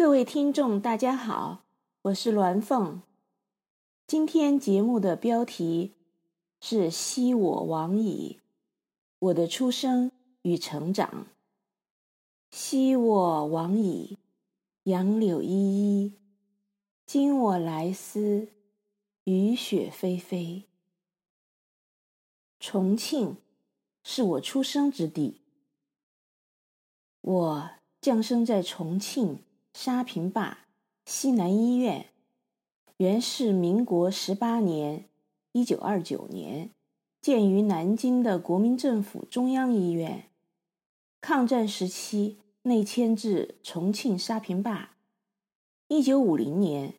各位听众，大家好，我是鸾凤。今天节目的标题是“昔我往矣”，我的出生与成长。昔我往矣，杨柳依依；今我来思，雨雪霏霏。重庆是我出生之地，我降生在重庆。沙坪坝西南医院，原是民国十八年（一九二九年）建于南京的国民政府中央医院。抗战时期内迁至重庆沙坪坝。一九五零年，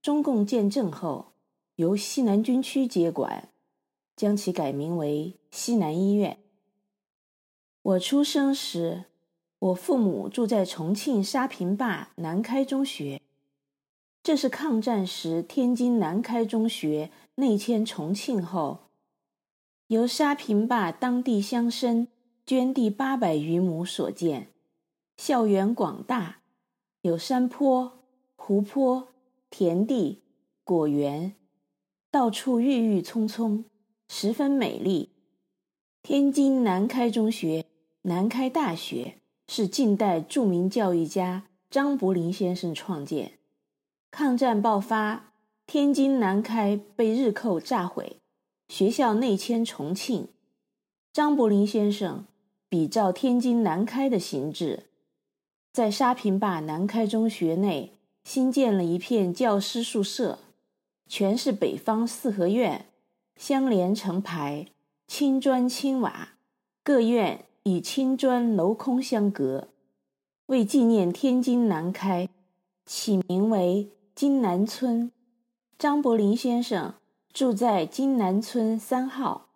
中共建政后，由西南军区接管，将其改名为西南医院。我出生时，我父母住在重庆沙坪坝南开中学，这是抗战时天津南开中学内迁重庆后，由沙坪坝当地乡绅捐地八百余亩所建。校园广大，有山坡、湖泊、田地、果园，到处郁郁葱葱，十分美丽。天津南开中学、南开大学。是近代著名教育家张伯苓先生创建。抗战爆发，天津南开被日寇炸毁，学校内迁重庆。张伯苓先生比照天津南开的形制，在沙坪坝南开中学内新建了一片教师宿舍，全是北方四合院，相连成排，青砖青瓦，各院。与青砖镂空相隔，为纪念天津南开，起名为津南村。张伯苓先生住在津南村三号。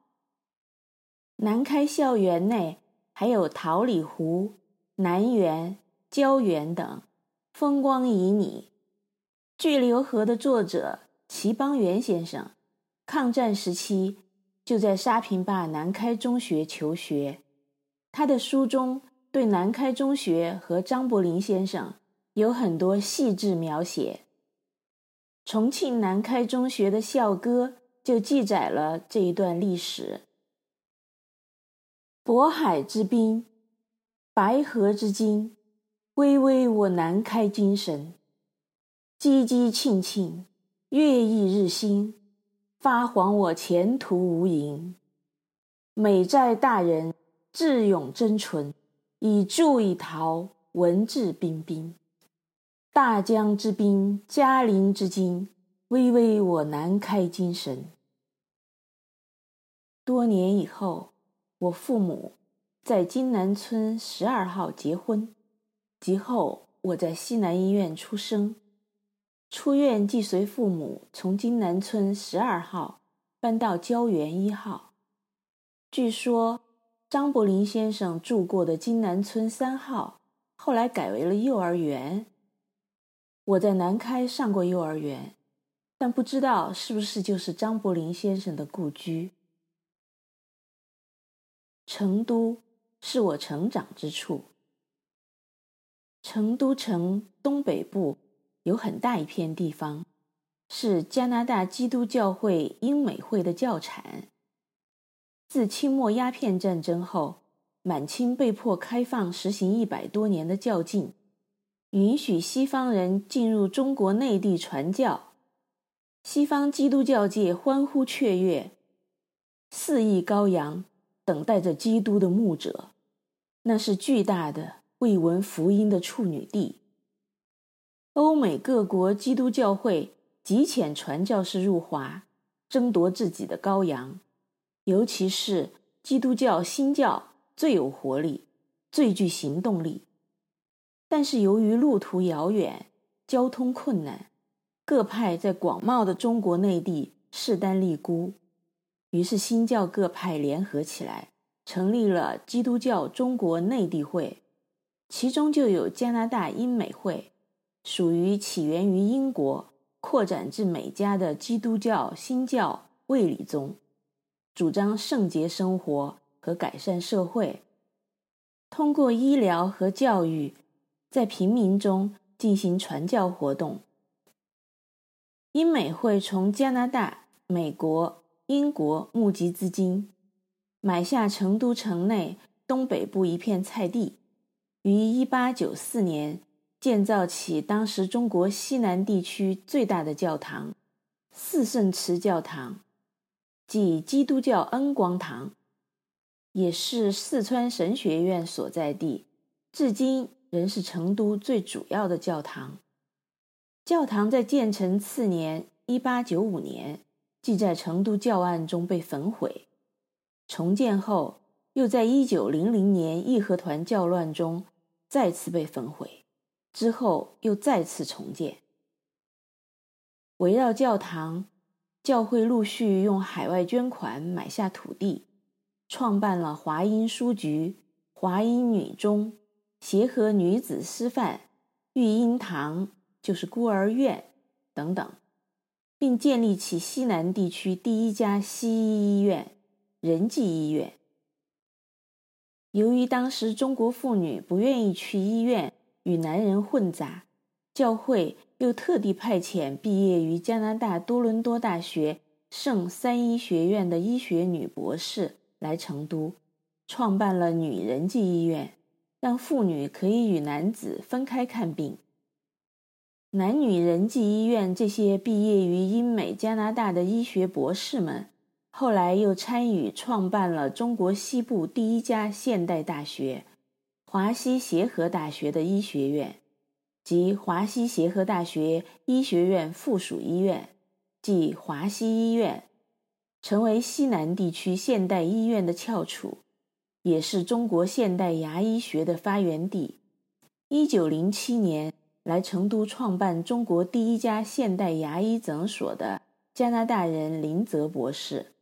南开校园内还有桃李湖、南园、郊园等，风光旖旎。巨流河的作者齐邦媛先生，抗战时期就在沙坪坝南开中学求学。他的书中对南开中学和张伯苓先生有很多细致描写。重庆南开中学的校歌就记载了这一段历史：渤海之滨，白河之津，巍巍我南开精神；激激庆庆，月异日新，发黄我前途无垠。美哉大人！智勇真纯，以助以陶，文质彬彬。大江之滨，嘉陵之津，巍巍我南开精神。多年以后，我父母在金南村十二号结婚，及后我在西南医院出生。出院即随父母从金南村十二号搬到郊园一号。据说。张伯苓先生住过的金南村三号，后来改为了幼儿园。我在南开上过幼儿园，但不知道是不是就是张伯苓先生的故居。成都是我成长之处。成都城东北部有很大一片地方，是加拿大基督教会英美会的教产。自清末鸦片战争后，满清被迫开放实行一百多年的教禁，允许西方人进入中国内地传教。西方基督教界欢呼雀跃，四亿羔羊等待着基督的牧者，那是巨大的未闻福音的处女地。欧美各国基督教会急遣传教士入华，争夺自己的羔羊。尤其是基督教新教最有活力，最具行动力。但是由于路途遥远，交通困难，各派在广袤的中国内地势单力孤，于是新教各派联合起来，成立了基督教中国内地会，其中就有加拿大英美会，属于起源于英国，扩展至美加的基督教新教卫理宗。主张圣洁生活和改善社会，通过医疗和教育，在平民中进行传教活动。英美会从加拿大、美国、英国募集资金，买下成都城内东北部一片菜地，于1894年建造起当时中国西南地区最大的教堂——四圣祠教堂，即基督教恩光堂，也是四川神学院所在地，至今仍是成都最主要的教堂。教堂在建成次年（一八九五年），即在成都教案中被焚毁；重建后，又在一九零零年义和团教乱中再次被焚毁，之后又再次重建。围绕教堂，教会陆续用海外捐款买下土地，创办了华英书局、华英女中、协和女子师范、育婴堂。就是孤儿院等等，并建立起西南地区第一家西医医院——仁济医院。由于当时中国妇女不愿意去医院与男人混杂，教会又特地派遣毕业于加拿大多伦多大学圣三一学院的医学女博士来成都，创办了女人济医院，让妇女可以与男子分开看病。男女人济医院这些毕业于英美加拿大的医学博士们，后来又参与创办了中国西部第一家现代大学——华西协和大学的医学院，及华西协和大学医学院附属医院，即华西医院，成为西南地区现代医院的翘楚，也是中国现代牙医学的发源地。一九零七年。来成都创办中国第一家现代牙医诊所的加拿大人林泽博士，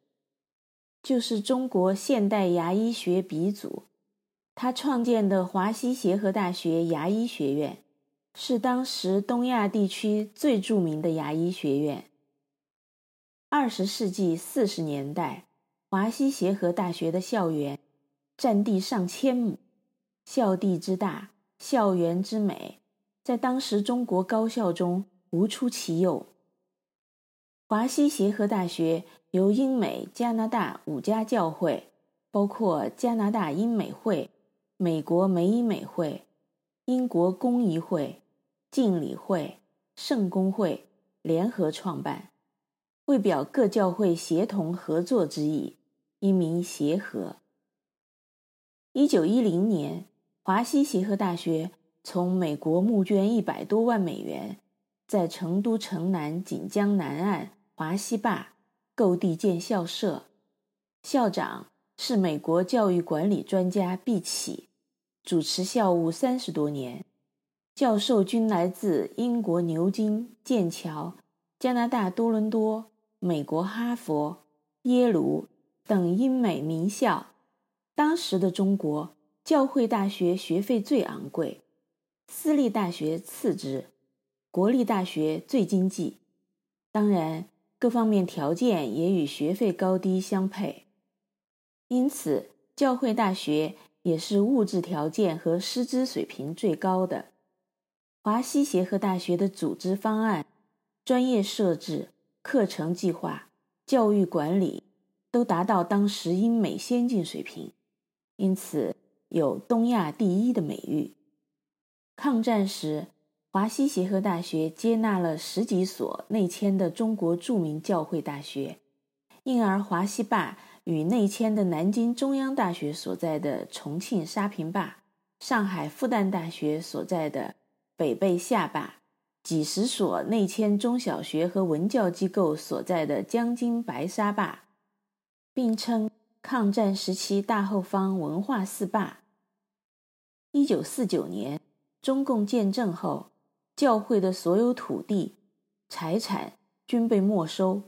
就是中国现代牙医学鼻祖。他创建的华西协和大学牙医学院，是当时东亚地区最著名的牙医学院。二十世纪四十年代，华西协和大学的校园占地上千亩，校地之大，校园之美。在当时中国高校中无出其右。华西协和大学由英美、加拿大五家教会，包括加拿大英美会、美国美医美会、英国公医会、敬礼会、圣公会联合创办，为表各教会协同合作之意，一名协和。一九一零年，华西协和大学。从美国募捐一百多万美元，在成都城南锦江南岸华西坝购地建校舍，校长是美国教育管理专家毕启，主持校务三十多年，教授均来自英国牛津、剑桥、加拿大多伦多、美国哈佛、耶鲁等英美名校。当时的中国教会大学学费最昂贵。私立大学次之，国立大学最经济。当然，各方面条件也与学费高低相配。因此，教会大学也是物质条件和师资水平最高的。华西协和大学的组织方案、专业设置、课程计划、教育管理都达到当时英美先进水平，因此有“东亚第一”的美誉。抗战时，华西协和大学接纳了十几所内迁的中国著名教会大学，因而华西坝与内迁的南京中央大学所在的重庆沙坪坝、上海复旦大学所在的北碚下坝、几十所内迁中小学和文教机构所在的江津白沙坝，并称抗战时期大后方文化四坝。一九四九年。中共建政后，教会的所有土地、财产均被没收，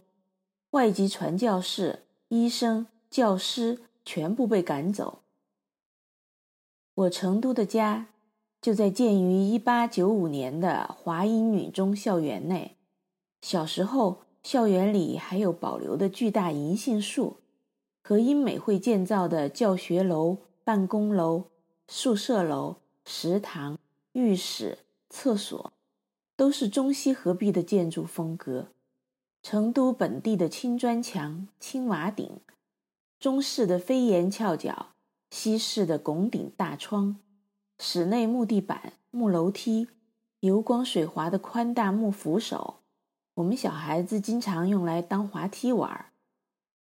外籍传教士、医生、教师全部被赶走。我成都的家就在建于一八九五年的华英女中校园内。小时候，校园里还有保留的巨大银杏树，和英美会建造的教学楼、办公楼、宿舍楼、食堂。浴室、厕所都是中西合璧的建筑风格。成都本地的青砖墙、青瓦顶，中式的飞檐翘角，西式的拱顶大窗，室内木地板、木楼梯，油光水滑的宽大木扶手，我们小孩子经常用来当滑梯玩。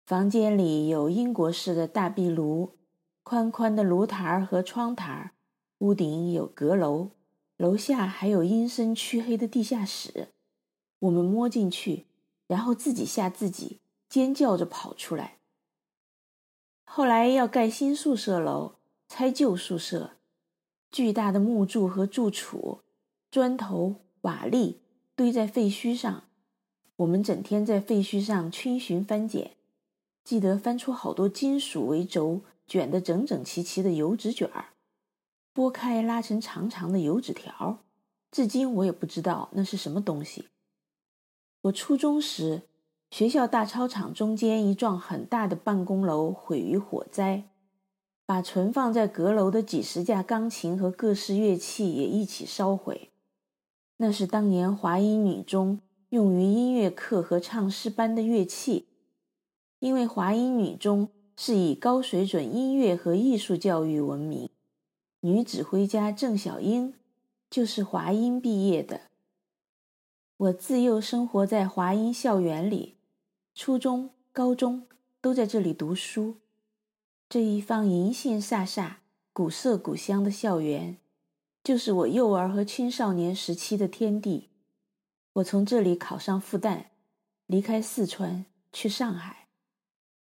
房间里有英国式的大壁炉，宽宽的炉台和窗台，屋顶有阁楼，楼下还有阴森黢黑的地下室。我们摸进去。然后自己吓自己，尖叫着跑出来。后来要盖新宿舍楼，拆旧宿舍，巨大的木柱和柱础、砖头、瓦砾堆在废墟上，我们整天在废墟上逡巡翻捡，记得翻出好多金属为轴卷得整整齐齐的油纸卷儿，剥开拉成长长的油纸条，至今我也不知道那是什么东西。我初中时，学校大操场中间一幢很大的办公楼毁于火灾，把存放在阁楼的几十架钢琴和各式乐器也一起烧毁。那是当年华英女中用于音乐课和唱诗班的乐器，因为华英女中是以高水准音乐和艺术教育闻名，女指挥家郑小英就是华英毕业的。我自幼生活在华英校园里，初中、高中都在这里读书。这一方银杏飒飒、古色古香的校园，就是我幼儿和青少年时期的天地。我从这里考上复旦，离开四川去上海。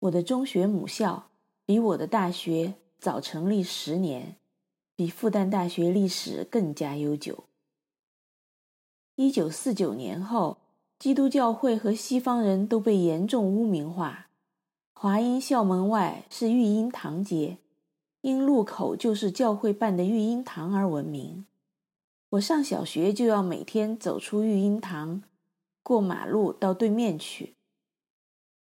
我的中学母校比我的大学早成立十年，比复旦大学历史更加悠久。一九四九年后，基督教会和西方人都被严重污名化。华英校门外是育婴堂街，因路口就是教会办的育婴堂而闻名。我上小学就要每天走出育婴堂，过马路到对面去。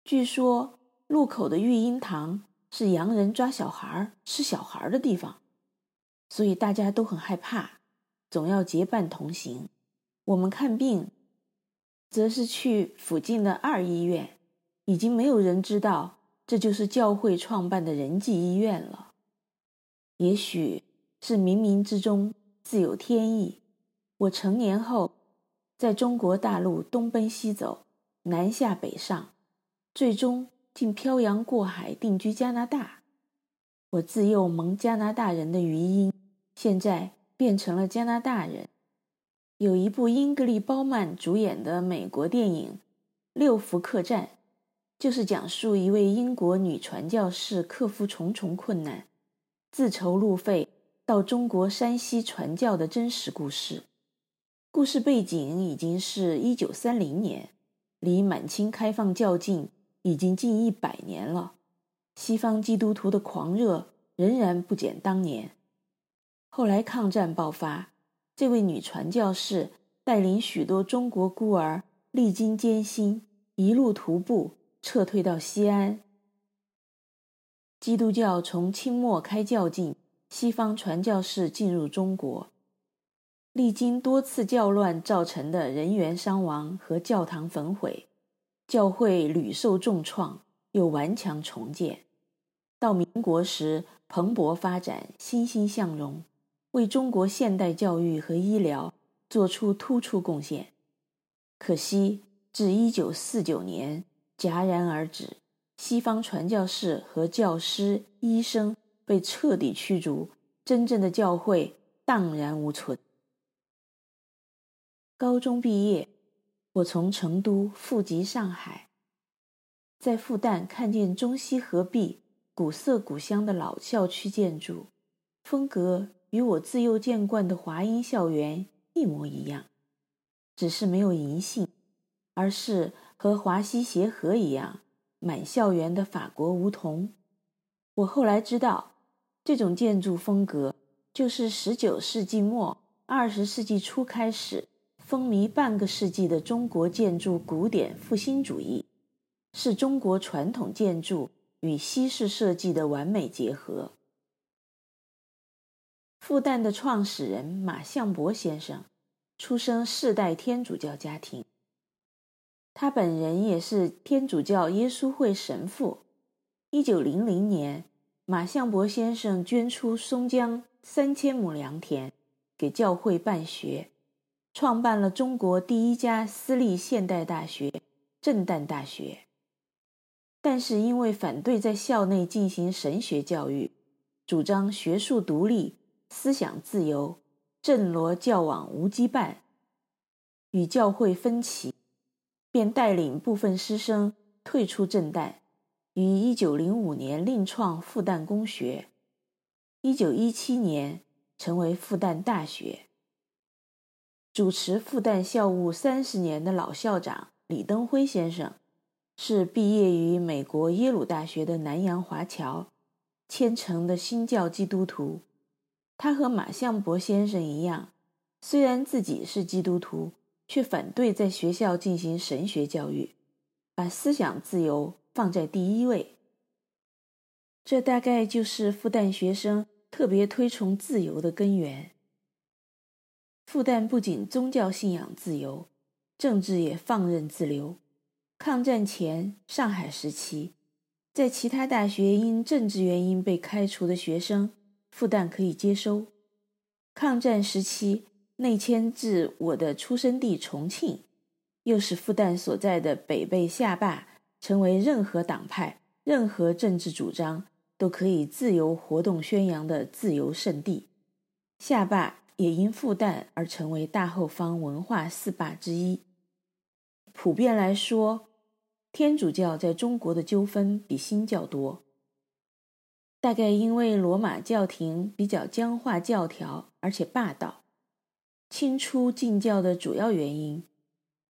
据说路口的育婴堂是洋人抓小孩、吃小孩的地方，所以大家都很害怕，总要结伴同行。我们看病，则是去附近的二医院，已经没有人知道这就是教会创办的仁济医院了。也许是冥冥之中自有天意，我成年后在中国大陆东奔西走，南下北上，最终竟漂洋过海定居加拿大。我自幼蒙加拿大人的余荫，现在变成了加拿大人。有一部英格丽·褒曼主演的美国电影《六福客栈》，就是讲述一位英国女传教士克服重重困难，自筹路费到中国山西传教的真实故事。故事背景已经是一九三零年，离满清开放较近，已经近一百年了。西方基督徒的狂热仍然不减当年。后来抗战爆发。这位女传教士带领许多中国孤儿历经艰辛，一路徒步撤退到西安。基督教从清末开较劲，西方传教士进入中国，历经多次教乱造成的人员伤亡和教堂焚毁，教会屡受重创，又顽强重建。到民国时蓬勃发展，欣欣向荣。为中国现代教育和医疗做出突出贡献，可惜至一九四九年戛然而止。西方传教士和教师、医生被彻底驱逐，真正的教会荡然无存。高中毕业，我从成都复籍上海，在复旦看见中西合璧、古色古香的老校区建筑，风格。与我自幼见惯的华英校园一模一样，只是没有银杏，而是和华西协和一样满校园的法国梧桐。我后来知道，这种建筑风格就是十九世纪末二十世纪初开始风靡半个世纪的中国建筑古典复兴主义，是中国传统建筑与西式设计的完美结合。复旦的创始人马相伯先生出生世代天主教家庭。他本人也是天主教耶稣会神父。一九零零年，马相伯先生捐出松江三千亩良田，给教会办学，创办了中国第一家私立现代大学——震旦大学。但是因为反对在校内进行神学教育，主张学术独立、思想自由，震罗教网无羁绊，与教会分歧。便带领部分师生退出震旦，于一九零五年另创复旦公学，一九一七年成为复旦大学。主持复旦校务三十年的老校长李登辉先生，是毕业于美国耶鲁大学的南洋华侨，虔诚的新教基督徒。他和马相伯先生一样，虽然自己是基督徒。却反对在学校进行神学教育，把思想自由放在第一位。这大概就是复旦学生特别推崇自由的根源。复旦不仅宗教信仰自由，政治也放任自流。抗战前，上海时期，在其他大学因政治原因被开除的学生，复旦可以接收。抗战时期，内迁至我的出生地重庆，又使复旦所在的北碚下坝成为任何党派、任何政治主张都可以自由活动宣扬的自由圣地。下坝也因复旦而成为大后方文化四坝之一。普遍来说，天主教在中国的纠纷比新教多，大概因为罗马教廷比较僵化教条，而且霸道。清初禁教的主要原因，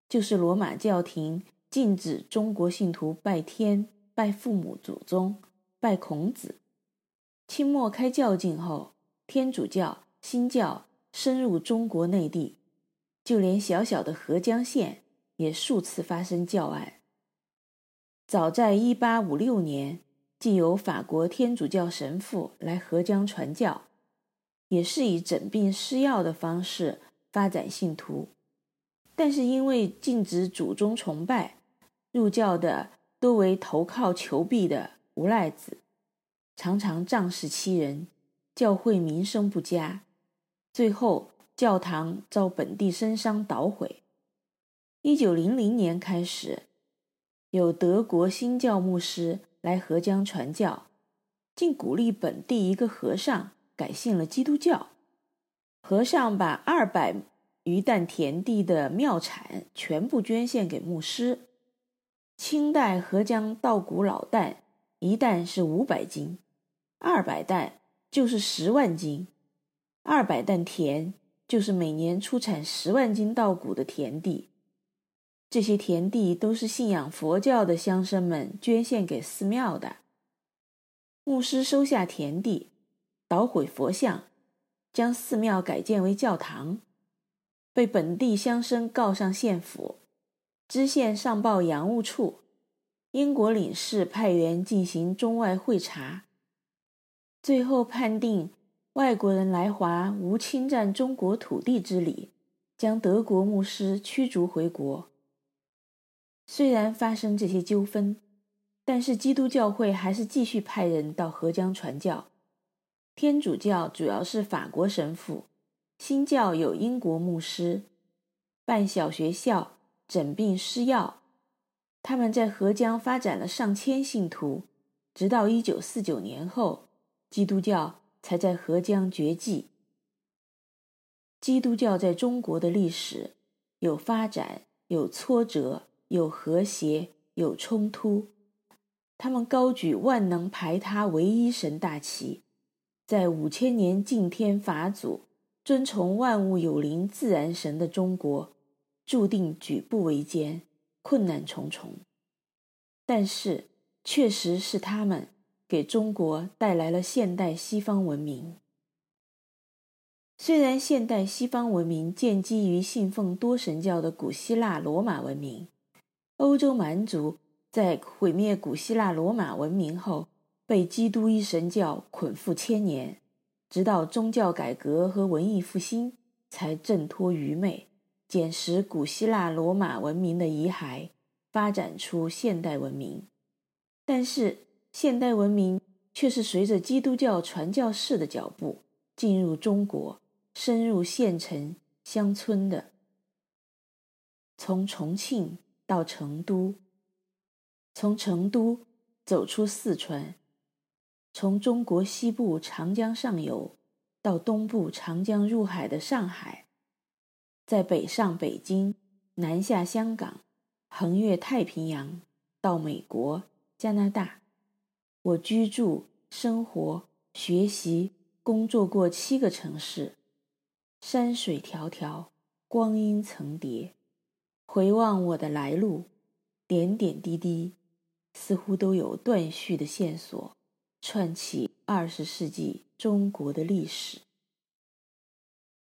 就是罗马教廷禁止中国信徒拜天、拜父母祖宗、拜孔子。清末开教禁后，天主教、新教深入中国内地，就连小小的合江县也数次发生教案。早在一八五六年，既有法国天主教神父来合江传教，也是以诊病施药的方式。发展信徒，但是因为禁止祖宗崇拜，入教的多为投靠求庇的无赖子，常常仗势欺人，教会名声不佳，最后教堂遭本地绅商捣毁。一九零零年开始，有德国新教牧师来合江传教，竟鼓励本地一个和尚改信了基督教。和尚把二百余担田地的庙产全部捐献给牧师。清代合江稻谷老担一担是五百斤，二百担就是十万斤，二百担田就是每年出产十万斤稻谷的田地。这些田地都是信仰佛教的乡绅们捐献给寺庙的。牧师收下田地，捣毁佛像。将寺庙改建为教堂，被本地乡绅告上县府，知县上报洋务处，英国领事派员进行中外会查，最后判定外国人来华无侵占中国土地之理，将德国牧师驱逐回国。虽然发生这些纠纷，但是基督教会还是继续派人到合江传教。天主教主要是法国神父，新教有英国牧师，办小学校，诊病施药。他们在合江发展了上千信徒，直到一九四九年后，基督教才在合江绝迹。基督教在中国的历史有发展，有挫折，有和谐，有冲突。他们高举万能排他唯一神大旗。在五千年敬天法祖、尊崇万物有灵自然神的中国，注定举步维艰、困难重重。但是，确实是他们给中国带来了现代西方文明。虽然现代西方文明建基于信奉多神教的古希腊罗马文明，欧洲蛮族在毁灭古希腊罗马文明后，被基督一神教捆缚千年，直到宗教改革和文艺复兴才挣脱愚昧，捡拾古希腊罗马文明的遗骸，发展出现代文明。但是，现代文明却是随着基督教传教士的脚步进入中国，深入县城乡村的。从重庆到成都，从成都走出四川，从中国西部长江上游到东部长江入海的上海，在北上北京，南下香港，横越太平洋到美国、加拿大，我居住、生活、学习、工作过七个城市，山水迢迢，光阴层叠。回望我的来路，点点滴滴，似乎都有断续的线索，串起二十世纪中国的历史。